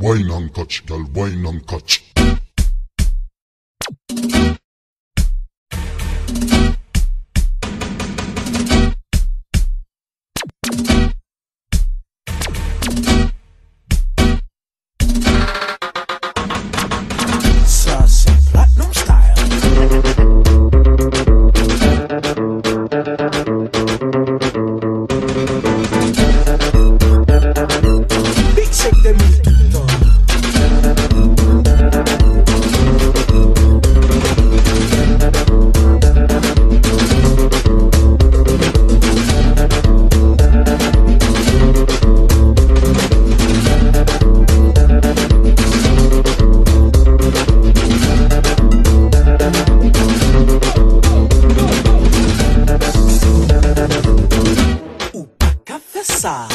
Wine and catch, girl, wine and catch. 傻。